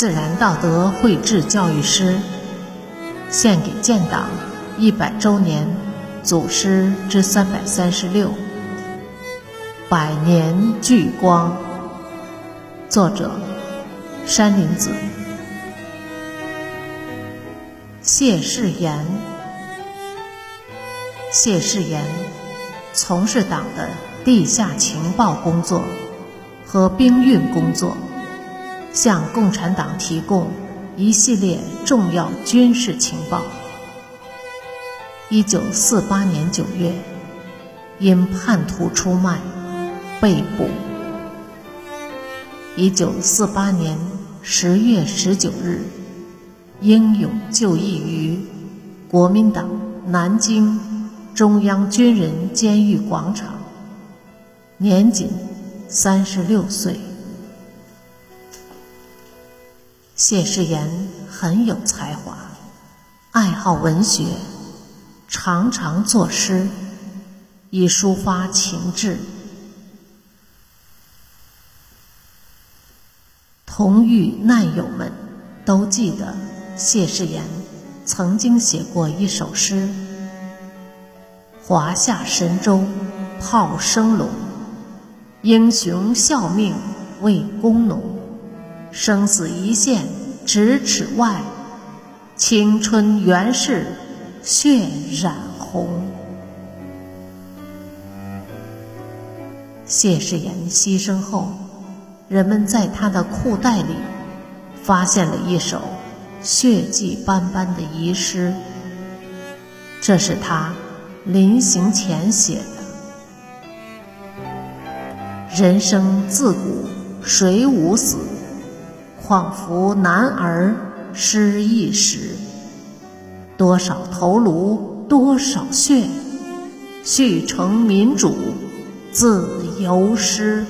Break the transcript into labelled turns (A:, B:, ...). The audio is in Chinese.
A: 自然道德绘制教育诗，献给建党一百周年祖师之三百三十六，百年聚光。作者：山林子。谢世炎，谢世炎从事党的地下情报工作和兵运工作。向共产党提供一系列重要军事情报。一九四八年九月，因叛徒出卖被捕。一九四八年十月十九日，英勇就义于国民党南京中央军人监狱广场，年仅三十六岁。谢世炎很有才华，爱好文学，常常作诗，以抒发情志。同狱难友们都记得谢世炎曾经写过一首诗：“华夏神州炮声隆，英雄效命为工农。”生死一线咫尺外，青春原是血染红。谢世炎牺牲后，人们在他的裤袋里发现了一首血迹斑斑的遗诗，这是他临行前写的：“人生自古谁无死？”恍惚男儿失意时，多少头颅多少血，续成民主自由诗。